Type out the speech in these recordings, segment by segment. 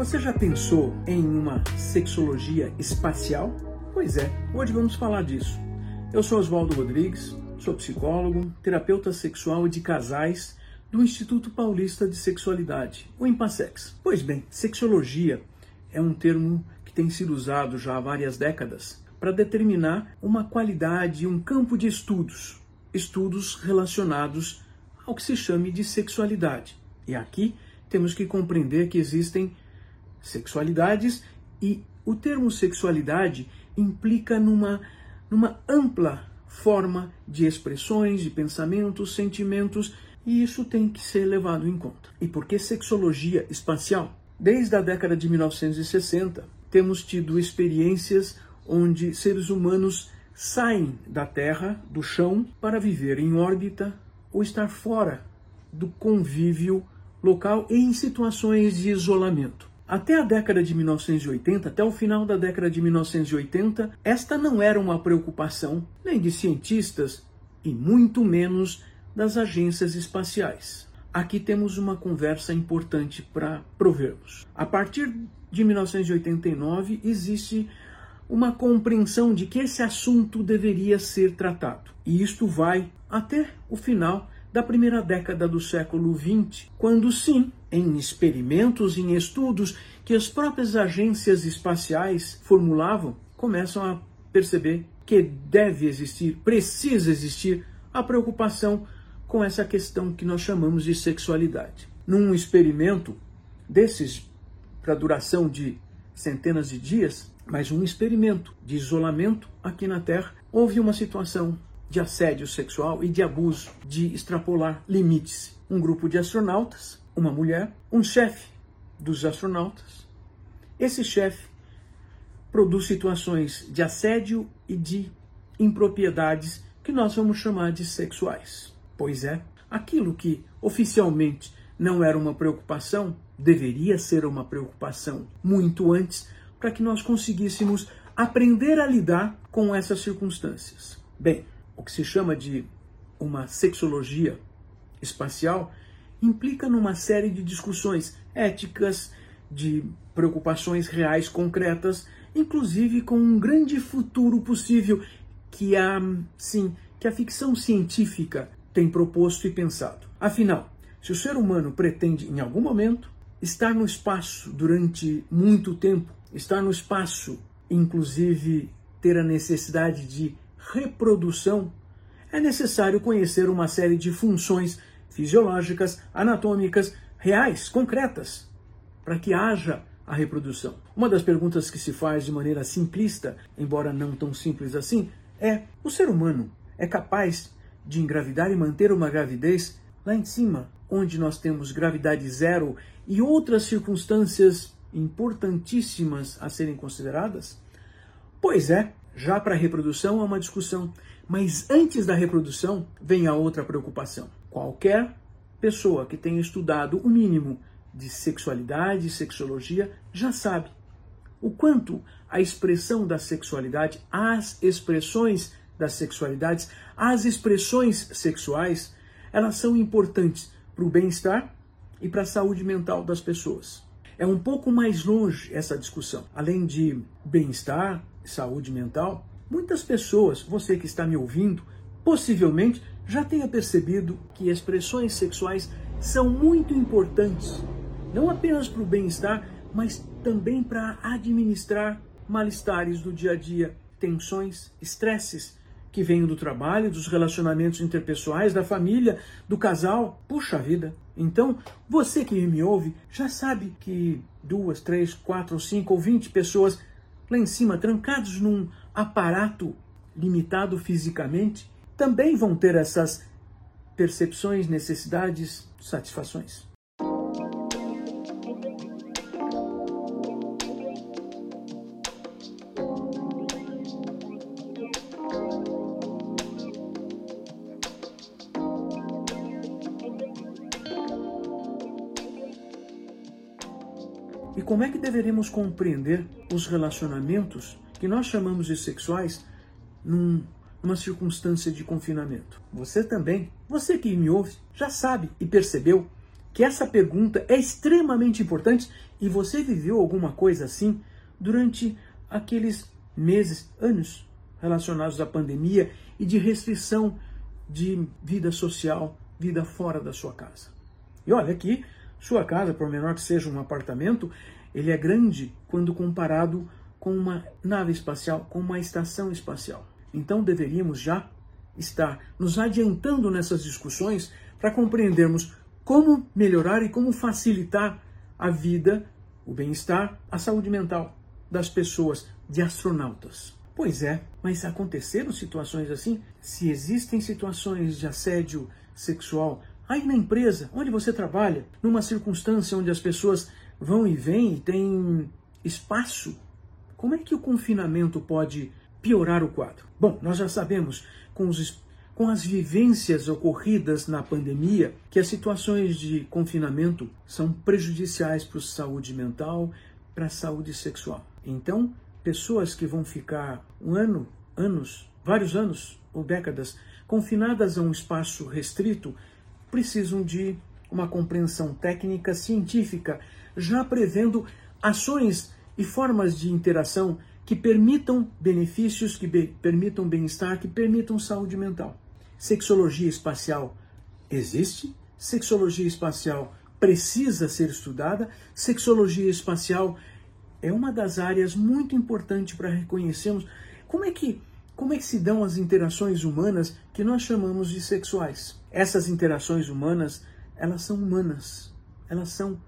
Você já pensou em uma sexologia espacial? Pois é, hoje vamos falar disso. Eu sou Oswaldo Rodrigues, sou psicólogo, terapeuta sexual e de casais do Instituto Paulista de Sexualidade, o Impassex. Pois bem, sexologia é um termo que tem sido usado já há várias décadas para determinar uma qualidade, um campo de estudos, estudos relacionados ao que se chame de sexualidade. E aqui temos que compreender que existem sexualidades e o termo sexualidade implica numa, numa ampla forma de expressões, de pensamentos, sentimentos, e isso tem que ser levado em conta. E por que sexologia espacial? Desde a década de 1960, temos tido experiências onde seres humanos saem da Terra, do chão, para viver em órbita ou estar fora do convívio local em situações de isolamento. Até a década de 1980, até o final da década de 1980, esta não era uma preocupação nem de cientistas e muito menos das agências espaciais. Aqui temos uma conversa importante para provermos. A partir de 1989 existe uma compreensão de que esse assunto deveria ser tratado. E isto vai até o final da primeira década do século XX, quando sim, em experimentos, em estudos que as próprias agências espaciais formulavam, começam a perceber que deve existir, precisa existir a preocupação com essa questão que nós chamamos de sexualidade. Num experimento desses para duração de centenas de dias, mas um experimento de isolamento aqui na Terra, houve uma situação de assédio sexual e de abuso, de extrapolar limites. Um grupo de astronautas, uma mulher, um chefe dos astronautas. Esse chefe produz situações de assédio e de impropriedades que nós vamos chamar de sexuais. Pois é, aquilo que oficialmente não era uma preocupação, deveria ser uma preocupação muito antes para que nós conseguíssemos aprender a lidar com essas circunstâncias. Bem, o que se chama de uma sexologia espacial, implica numa série de discussões éticas, de preocupações reais concretas, inclusive com um grande futuro possível que a, sim, que a ficção científica tem proposto e pensado. Afinal, se o ser humano pretende em algum momento estar no espaço durante muito tempo, estar no espaço, inclusive ter a necessidade de reprodução, é necessário conhecer uma série de funções fisiológicas, anatômicas, reais, concretas, para que haja a reprodução. Uma das perguntas que se faz de maneira simplista, embora não tão simples assim, é: o ser humano é capaz de engravidar e manter uma gravidez lá em cima, onde nós temos gravidade zero e outras circunstâncias importantíssimas a serem consideradas? Pois é, já para a reprodução é uma discussão, mas antes da reprodução vem a outra preocupação. Qualquer pessoa que tenha estudado o mínimo de sexualidade e sexologia já sabe o quanto a expressão da sexualidade, as expressões das sexualidades, as expressões sexuais, elas são importantes para o bem-estar e para a saúde mental das pessoas. É um pouco mais longe essa discussão. Além de bem-estar, saúde mental, muitas pessoas, você que está me ouvindo, possivelmente já tenha percebido que expressões sexuais são muito importantes, não apenas para o bem-estar, mas também para administrar malestares do dia a dia, tensões, estresses que vêm do trabalho, dos relacionamentos interpessoais, da família, do casal. Puxa vida! Então, você que me ouve já sabe que duas, três, quatro, cinco ou vinte pessoas lá em cima, trancados num aparato limitado fisicamente, também vão ter essas percepções, necessidades, satisfações. E como é que deveremos compreender os relacionamentos que nós chamamos de sexuais num, numa circunstância de confinamento? Você também, você que me ouve, já sabe e percebeu que essa pergunta é extremamente importante e você viveu alguma coisa assim durante aqueles meses, anos relacionados à pandemia e de restrição de vida social, vida fora da sua casa. E olha aqui, sua casa, por menor que seja um apartamento, ele é grande quando comparado com uma nave espacial, com uma estação espacial. Então deveríamos já estar nos adiantando nessas discussões para compreendermos como melhorar e como facilitar a vida, o bem-estar, a saúde mental das pessoas, de astronautas. Pois é, mas aconteceram situações assim? Se existem situações de assédio sexual Aí na empresa, onde você trabalha, numa circunstância onde as pessoas vão e vêm e tem espaço, como é que o confinamento pode piorar o quadro? Bom, nós já sabemos com, os, com as vivências ocorridas na pandemia que as situações de confinamento são prejudiciais para a saúde mental, para a saúde sexual. Então, pessoas que vão ficar um ano, anos, vários anos ou décadas confinadas a um espaço restrito precisam de uma compreensão técnica científica, já prevendo ações e formas de interação que permitam benefícios, que be permitam bem-estar, que permitam saúde mental. Sexologia espacial existe, sexologia espacial precisa ser estudada, sexologia espacial é uma das áreas muito importantes para reconhecermos como é que como é que se dão as interações humanas que nós chamamos de sexuais? Essas interações humanas, elas são humanas. Elas são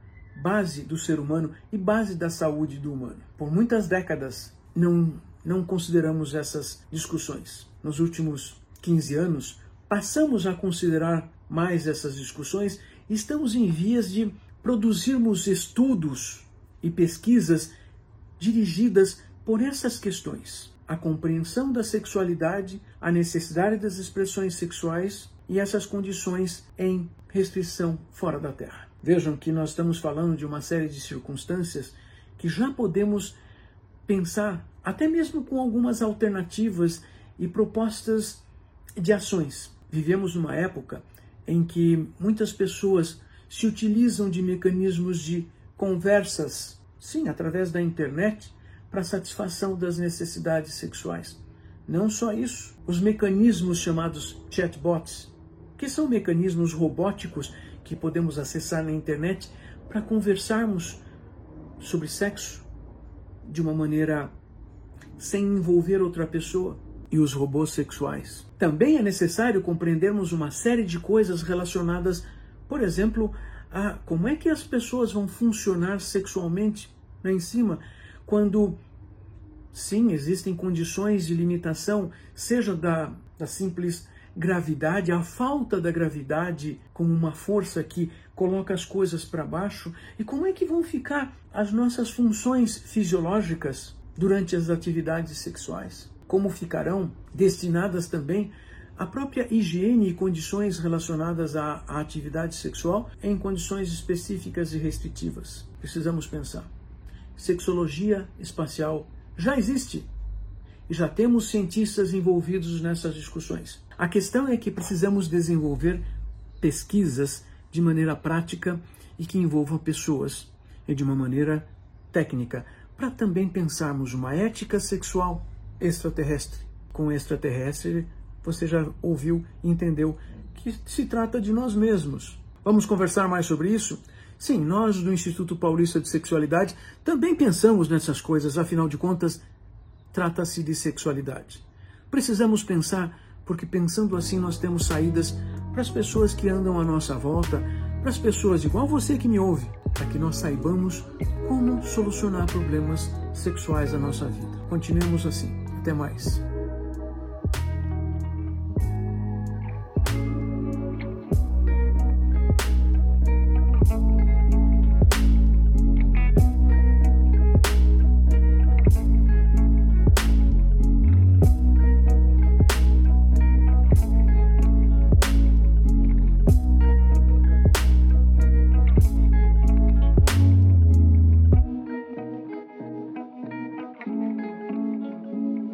base do ser humano e base da saúde do humano. Por muitas décadas não não consideramos essas discussões. Nos últimos 15 anos, passamos a considerar mais essas discussões e estamos em vias de produzirmos estudos e pesquisas dirigidas por essas questões a compreensão da sexualidade, a necessidade das expressões sexuais e essas condições em restrição fora da Terra. Vejam que nós estamos falando de uma série de circunstâncias que já podemos pensar, até mesmo com algumas alternativas e propostas de ações. Vivemos numa época em que muitas pessoas se utilizam de mecanismos de conversas, sim, através da internet, para satisfação das necessidades sexuais. Não só isso, os mecanismos chamados chatbots, que são mecanismos robóticos que podemos acessar na internet para conversarmos sobre sexo de uma maneira sem envolver outra pessoa e os robôs sexuais. Também é necessário compreendermos uma série de coisas relacionadas, por exemplo, a como é que as pessoas vão funcionar sexualmente lá em cima quando sim, existem condições de limitação, seja da, da simples gravidade, a falta da gravidade como uma força que coloca as coisas para baixo, e como é que vão ficar as nossas funções fisiológicas durante as atividades sexuais? Como ficarão destinadas também a própria higiene e condições relacionadas à, à atividade sexual em condições específicas e restritivas? Precisamos pensar sexologia espacial já existe e já temos cientistas envolvidos nessas discussões. A questão é que precisamos desenvolver pesquisas de maneira prática e que envolvam pessoas e de uma maneira técnica, para também pensarmos uma ética sexual extraterrestre. Com extraterrestre, você já ouviu e entendeu que se trata de nós mesmos. Vamos conversar mais sobre isso? Sim, nós do Instituto Paulista de Sexualidade também pensamos nessas coisas, afinal de contas, trata-se de sexualidade. Precisamos pensar, porque pensando assim nós temos saídas para as pessoas que andam à nossa volta, para as pessoas igual você que me ouve, para que nós saibamos como solucionar problemas sexuais da nossa vida. Continuemos assim. Até mais.